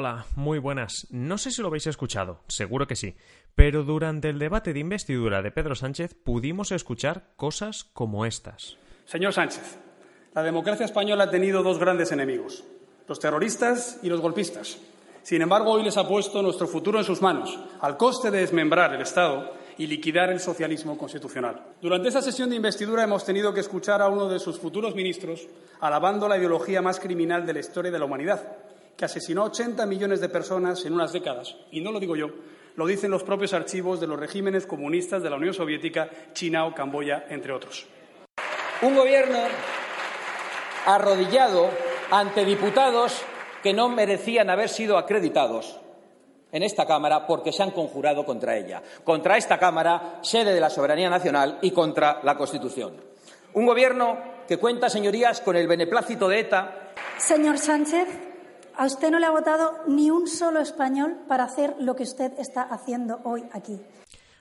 Hola, muy buenas. No sé si lo habéis escuchado, seguro que sí, pero durante el debate de investidura de Pedro Sánchez pudimos escuchar cosas como estas. Señor Sánchez, la democracia española ha tenido dos grandes enemigos, los terroristas y los golpistas. Sin embargo, hoy les ha puesto nuestro futuro en sus manos, al coste de desmembrar el Estado y liquidar el socialismo constitucional. Durante esta sesión de investidura hemos tenido que escuchar a uno de sus futuros ministros alabando la ideología más criminal de la historia de la humanidad, que asesinó a 80 millones de personas en unas décadas. Y no lo digo yo, lo dicen los propios archivos de los regímenes comunistas de la Unión Soviética, China o Camboya, entre otros. Un gobierno arrodillado ante diputados que no merecían haber sido acreditados en esta Cámara porque se han conjurado contra ella, contra esta Cámara, sede de la soberanía nacional, y contra la Constitución. Un Gobierno que cuenta, señorías, con el beneplácito de ETA. Señor Sánchez, a usted no le ha votado ni un solo español para hacer lo que usted está haciendo hoy aquí.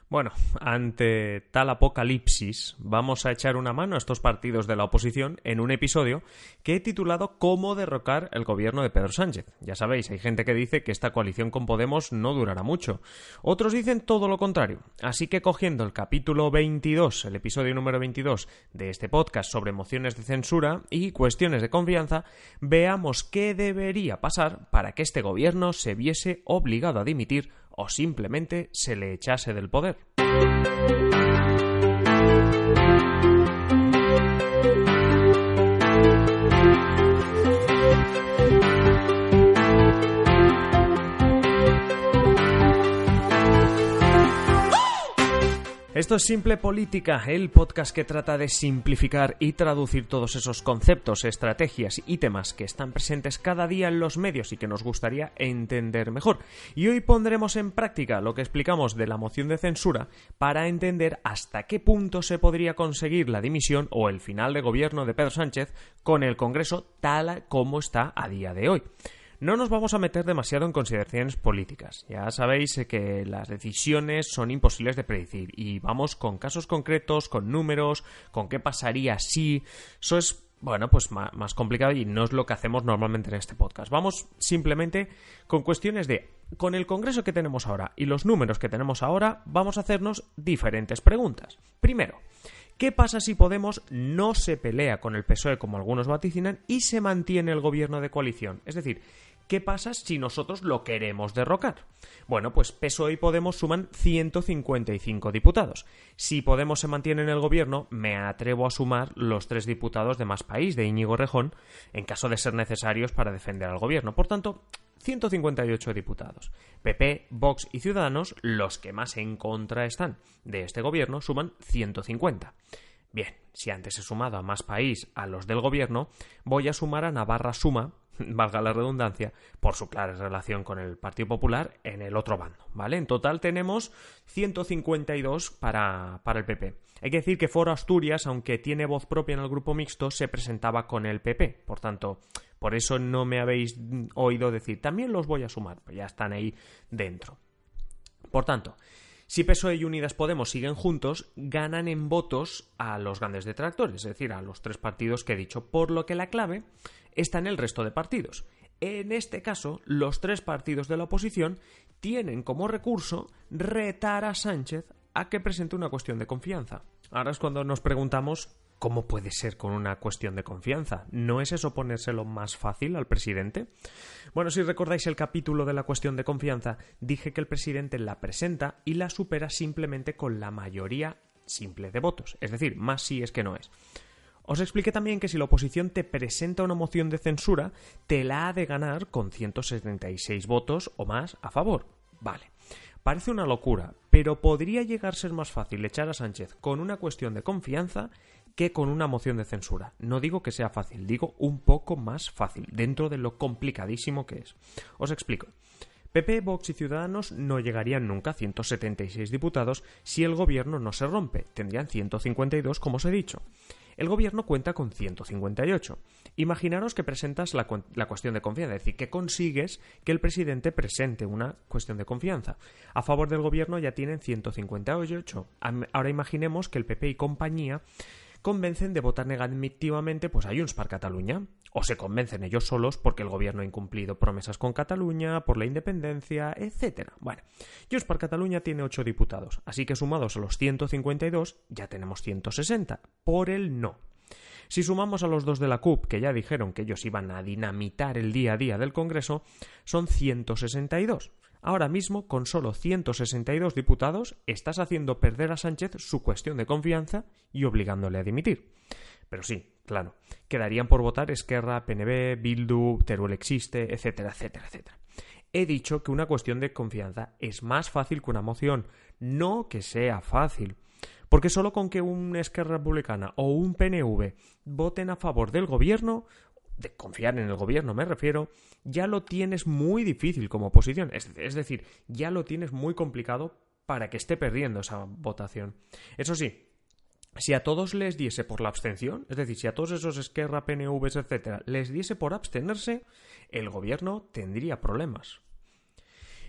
Bueno, ante tal apocalipsis, vamos a echar una mano a estos partidos de la oposición en un episodio que he titulado Cómo derrocar el gobierno de Pedro Sánchez. Ya sabéis, hay gente que dice que esta coalición con Podemos no durará mucho. Otros dicen todo lo contrario. Así que cogiendo el capítulo 22, el episodio número 22 de este podcast sobre mociones de censura y cuestiones de confianza, veamos qué debería pasar para que este gobierno se viese obligado a dimitir o simplemente se le echase del poder. Esto es Simple Política, el podcast que trata de simplificar y traducir todos esos conceptos, estrategias y temas que están presentes cada día en los medios y que nos gustaría entender mejor. Y hoy pondremos en práctica lo que explicamos de la moción de censura para entender hasta qué punto se podría conseguir la dimisión o el final de gobierno de Pedro Sánchez con el Congreso tal como está a día de hoy. No nos vamos a meter demasiado en consideraciones políticas. Ya sabéis que las decisiones son imposibles de predecir y vamos con casos concretos, con números, con qué pasaría si. Eso es bueno, pues más, complicado y no es lo que hacemos normalmente en este podcast. Vamos simplemente con cuestiones de, con el Congreso que tenemos ahora y los números que tenemos ahora, vamos a hacernos diferentes preguntas. Primero, ¿qué pasa si Podemos no se pelea con el PSOE como algunos vaticinan y se mantiene el gobierno de coalición? Es decir, ¿Qué pasa si nosotros lo queremos derrocar? Bueno, pues PSOE y Podemos suman 155 diputados. Si Podemos se mantiene en el gobierno, me atrevo a sumar los tres diputados de Más País, de Íñigo Rejón, en caso de ser necesarios para defender al gobierno. Por tanto, 158 diputados. PP, Vox y Ciudadanos, los que más en contra están de este gobierno, suman 150. Bien, si antes he sumado a Más País a los del gobierno, voy a sumar a Navarra Suma, valga la redundancia, por su clara relación con el Partido Popular en el otro bando, ¿vale? En total tenemos 152 para, para el PP. Hay que decir que Foro Asturias, aunque tiene voz propia en el grupo mixto, se presentaba con el PP. Por tanto, por eso no me habéis oído decir, también los voy a sumar, pues ya están ahí dentro. Por tanto, si PSOE y Unidas Podemos siguen juntos, ganan en votos a los grandes detractores, es decir, a los tres partidos que he dicho, por lo que la clave está en el resto de partidos. En este caso, los tres partidos de la oposición tienen como recurso retar a Sánchez a que presente una cuestión de confianza. Ahora es cuando nos preguntamos ¿Cómo puede ser con una cuestión de confianza? ¿No es eso ponérselo más fácil al presidente? Bueno, si recordáis el capítulo de la cuestión de confianza, dije que el presidente la presenta y la supera simplemente con la mayoría simple de votos, es decir, más sí es que no es. Os expliqué también que si la oposición te presenta una moción de censura, te la ha de ganar con 176 votos o más a favor. Vale. Parece una locura, pero podría llegar a ser más fácil echar a Sánchez con una cuestión de confianza que con una moción de censura. No digo que sea fácil, digo un poco más fácil, dentro de lo complicadísimo que es. Os explico. PP, Vox y Ciudadanos no llegarían nunca a 176 diputados si el gobierno no se rompe. Tendrían 152, como os he dicho. El gobierno cuenta con 158. Imaginaros que presentas la, cuestión de confianza, es decir, que consigues que el presidente presente una cuestión de confianza. A favor del gobierno ya tienen 158. Ahora imaginemos que el PP y compañía convencen de votar negativamente pues, a Junts per Cataluña, o se convencen ellos solos porque el gobierno ha incumplido promesas con Cataluña, por la independencia, etc. Bueno, Junts per Cataluña tiene 8 diputados, así que sumados a los 152 ya tenemos 160, por el no. Si sumamos a los dos de la CUP, que ya dijeron que ellos iban a dinamitar el día a día del Congreso, son 162. Ahora mismo, con solo 162 diputados, estás haciendo perder a Sánchez su cuestión de confianza y obligándole a dimitir. Pero sí, claro, quedarían por votar Esquerra, PNB, Bildu, Teruel existe, etcétera, etcétera, etcétera. He dicho que una cuestión de confianza es más fácil que una moción, no que sea fácil. Porque solo con que un Esquerra Republicana o un PNV voten a favor del gobierno, de confiar en el gobierno me refiero, ya lo tienes muy difícil como oposición. Es, decir, ya lo tienes muy complicado para que esté perdiendo esa votación. Eso sí, si a todos les diese por la abstención, es decir, si a todos esos Esquerra, PNVs, etcétera, les diese por abstenerse, el gobierno tendría problemas.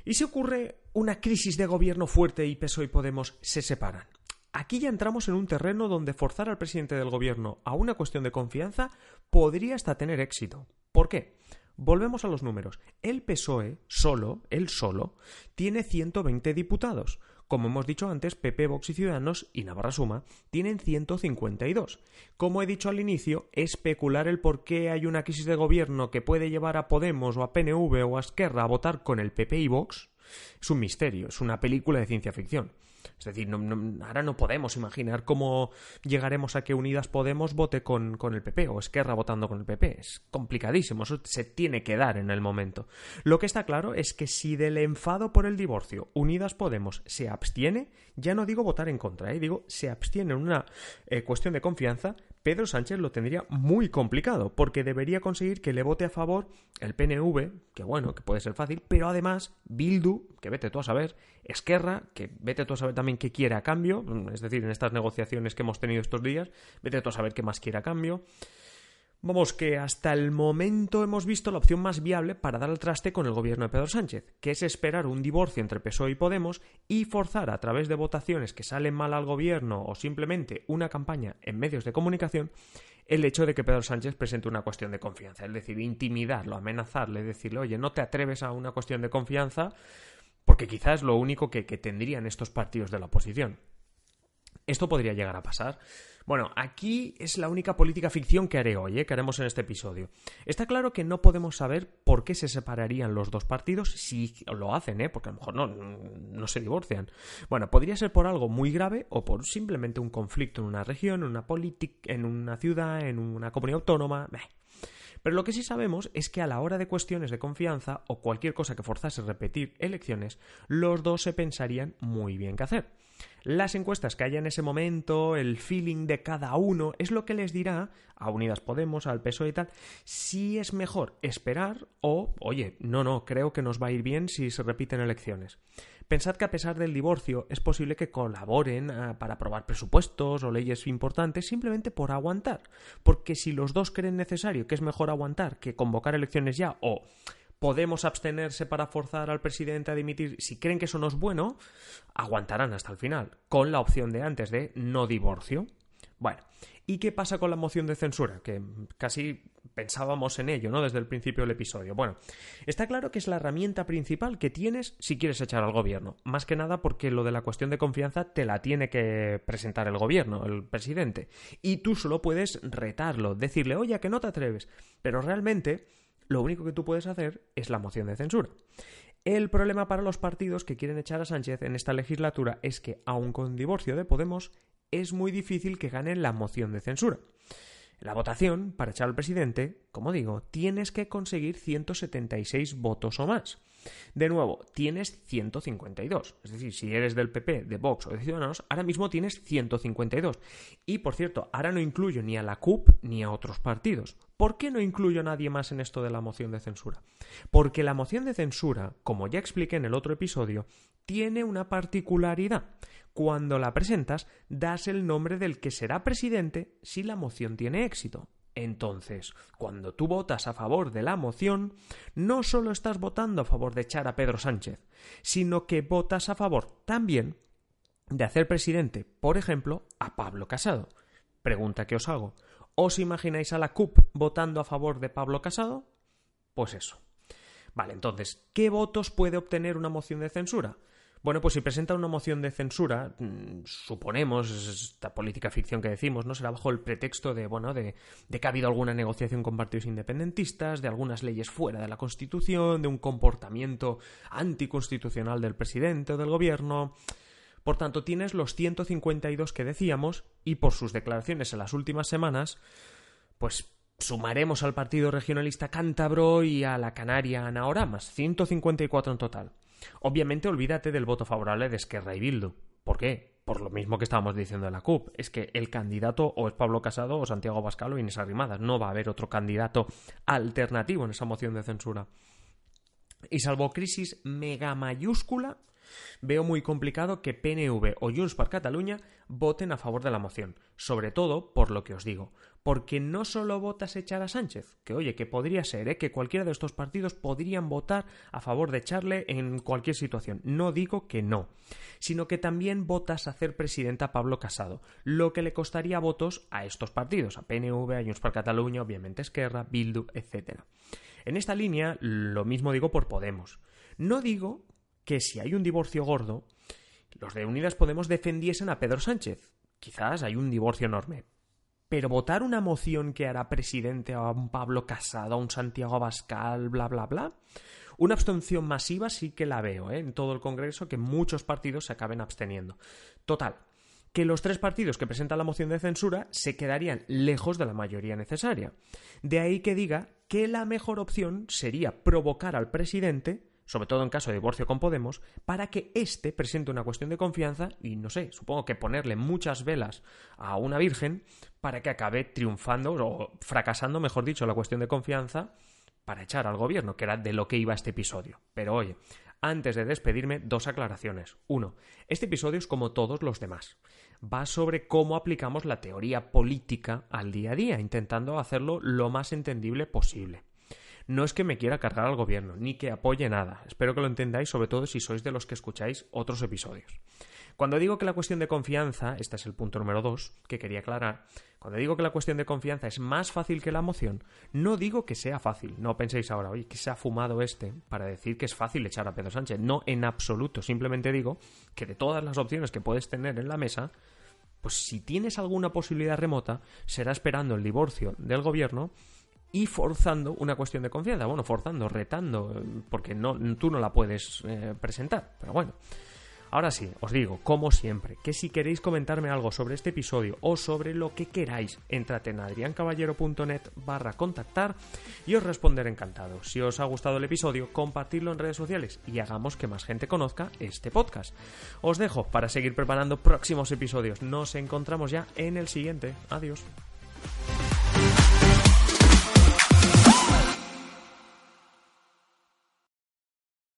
¿Y si ocurre una crisis de gobierno fuerte y PSOE y Podemos se separan? Aquí ya entramos en un terreno donde forzar al presidente del gobierno a una cuestión de confianza podría hasta tener éxito. ¿Por qué? Volvemos a los números. El PSOE, solo, él solo, tiene 120 diputados. Como hemos dicho antes, PP, Vox y Ciudadanos y Navarra Suma tienen 152. Como he dicho al inicio, especular el por qué hay una crisis de gobierno que puede llevar a Podemos o a PNV o a Esquerra a votar con el PP y Vox es un misterio, es una película de ciencia ficción. Es decir, ahora no podemos imaginar cómo llegaremos a que Unidas Podemos vote con, con, el PP o Esquerra votando con el PP. Es complicadísimo, eso se tiene que dar en el momento. Lo que está claro es que si del enfado por el divorcio Unidas Podemos se abstiene, ya no digo votar en contra, ¿eh? digo se abstiene en una eh, cuestión de confianza, Pedro Sánchez lo tendría muy complicado, porque debería conseguir que le vote a favor el PNV, que bueno, que puede ser fácil, pero además Bildu, que vete tú a saber, Esquerra, que vete tú a saber también qué quiere a cambio, es decir, en estas negociaciones que hemos tenido estos días, vete tú a saber qué más quiere a cambio. Vamos, que hasta el momento hemos visto la opción más viable para dar al traste con el gobierno de Pedro Sánchez, que es esperar un divorcio entre PSOE y Podemos y forzar a través de votaciones que salen mal al gobierno o simplemente una campaña en medios de comunicación el hecho de que Pedro Sánchez presente una cuestión de confianza, es decir, intimidarlo, amenazarle, decirle, oye, no te atreves a una cuestión de confianza, porque quizás es lo único que, que tendrían estos partidos de la oposición. Esto podría llegar a pasar. Bueno, aquí es la única política ficción que haré hoy, ¿eh? que haremos en este episodio. Está claro que no podemos saber por qué se separarían los dos partidos si lo hacen, ¿eh? porque a lo mejor no, no se divorcian. Bueno, podría ser por algo muy grave o por simplemente un conflicto en una región, en una política, en una ciudad, en una comunidad autónoma. Pero lo que sí sabemos es que a la hora de cuestiones de confianza o cualquier cosa que forzase repetir elecciones, los dos se pensarían muy bien qué hacer. Las encuestas que haya en ese momento, el feeling de cada uno, es lo que les dirá a Unidas Podemos, al PSOE y tal, si es mejor esperar o, oye, no, no, creo que nos va a ir bien si se repiten elecciones. Pensad que a pesar del divorcio es posible que colaboren para aprobar presupuestos o leyes importantes simplemente por aguantar, porque si los dos creen necesario que es mejor aguantar que convocar elecciones ya o podemos abstenerse para forzar al presidente a dimitir. Si creen que eso no es bueno, aguantarán hasta el final, con la opción de antes de no divorcio. Bueno, ¿y qué pasa con la moción de censura? Que casi pensábamos en ello, ¿no? Desde el principio del episodio. Bueno, está claro que es la herramienta principal que tienes si quieres echar al gobierno. Más que nada porque lo de la cuestión de confianza te la tiene que presentar el gobierno, el presidente. Y tú solo puedes retarlo, decirle, oye, que no te atreves. Pero realmente lo único que tú puedes hacer es la moción de censura. El problema para los partidos que quieren echar a Sánchez en esta legislatura es que, aun con divorcio de Podemos, es muy difícil que ganen la moción de censura. La votación para echar al presidente, como digo, tienes que conseguir 176 votos o más. De nuevo, tienes 152. Es decir, si eres del PP, de Vox o de Ciudadanos, ahora mismo tienes 152. Y por cierto, ahora no incluyo ni a la CUP ni a otros partidos. ¿Por qué no incluyo a nadie más en esto de la moción de censura? Porque la moción de censura, como ya expliqué en el otro episodio, tiene una particularidad. Cuando la presentas, das el nombre del que será presidente si la moción tiene éxito. Entonces, cuando tú votas a favor de la moción, no solo estás votando a favor de echar a Pedro Sánchez, sino que votas a favor también de hacer presidente, por ejemplo, a Pablo Casado. Pregunta que os hago. ¿Os imagináis a la CUP votando a favor de Pablo Casado? Pues eso. Vale, entonces, ¿qué votos puede obtener una moción de censura? Bueno, pues si presenta una moción de censura, mm, suponemos, esta política ficción que decimos, ¿no? Será bajo el pretexto de, bueno, de, que ha habido alguna negociación con partidos independentistas, de algunas leyes fuera de la Constitución, de un comportamiento anticonstitucional del presidente o del gobierno. Por tanto, tienes los 152 que decíamos y por sus declaraciones en las últimas semanas, pues sumaremos al Partido Regionalista Cántabro y a la Canaria Anaoramas, 154 en total. Obviamente olvídate del voto favorable de Esquerra y Bildu. ¿Por qué? Por lo mismo que estábamos diciendo en la CUP. Es que el candidato o es Pablo Casado o Santiago Bascal o Inés Arrimadas. No va a haber otro candidato alternativo en esa moción de censura. Y salvo crisis mega mayúscula, Veo muy complicado que PNV o Junts per Catalunya voten a favor de la moción, sobre todo por lo que os digo, porque no solo votas echar a Sánchez, que oye, que podría ser, ¿eh? que cualquiera de estos partidos podrían votar a favor de echarle en cualquier situación, no digo que no, sino que también votas a hacer presidenta a Pablo Casado, lo que le costaría votos a estos partidos, a PNV, a Junts per Catalunya, obviamente Esquerra, Bildu, etc. En esta línea, lo mismo digo por Podemos. No digo que si hay un divorcio gordo, los de Unidas Podemos defendiesen a Pedro Sánchez. Quizás hay un divorcio enorme. Pero votar una moción que hará presidente a un Pablo Casado, a un Santiago Abascal, bla, bla, bla. Una abstención masiva sí que la veo ¿eh? en todo el Congreso, que muchos partidos se acaben absteniendo. Total, que los tres partidos que presentan la moción de censura se quedarían lejos de la mayoría necesaria. De ahí que diga que la mejor opción sería provocar al presidente sobre todo en caso de divorcio con Podemos, para que éste presente una cuestión de confianza y, no sé, supongo que ponerle muchas velas a una virgen para que acabe triunfando o fracasando, mejor dicho, la cuestión de confianza para echar al gobierno, que era de lo que iba este episodio. Pero oye, antes de despedirme, dos aclaraciones. Uno, este episodio es como todos los demás. Va sobre cómo aplicamos la teoría política al día a día, intentando hacerlo lo más entendible posible. No es que me quiera cargar al gobierno, ni que apoye nada. Espero que lo entendáis, sobre todo si sois de los que escucháis otros episodios. Cuando digo que la cuestión de confianza, este es el punto número dos que quería aclarar, cuando digo que la cuestión de confianza es más fácil que la moción, no digo que sea fácil. No penséis ahora, oye, que se ha fumado este para decir que es fácil echar a Pedro Sánchez. No, en absoluto. Simplemente digo que de todas las opciones que puedes tener en la mesa, pues si tienes alguna posibilidad remota, será esperando el divorcio del gobierno y forzando una cuestión de confianza. Bueno, forzando, retando, porque no, tú no la puedes eh, presentar. Pero bueno. Ahora sí, os digo, como siempre, que si queréis comentarme algo sobre este episodio o sobre lo que queráis, entrad en adriancaballero.net barra contactar y os responderé encantado. Si os ha gustado el episodio, compartidlo en redes sociales y hagamos que más gente conozca este podcast. Os dejo para seguir preparando próximos episodios. Nos encontramos ya en el siguiente. Adiós.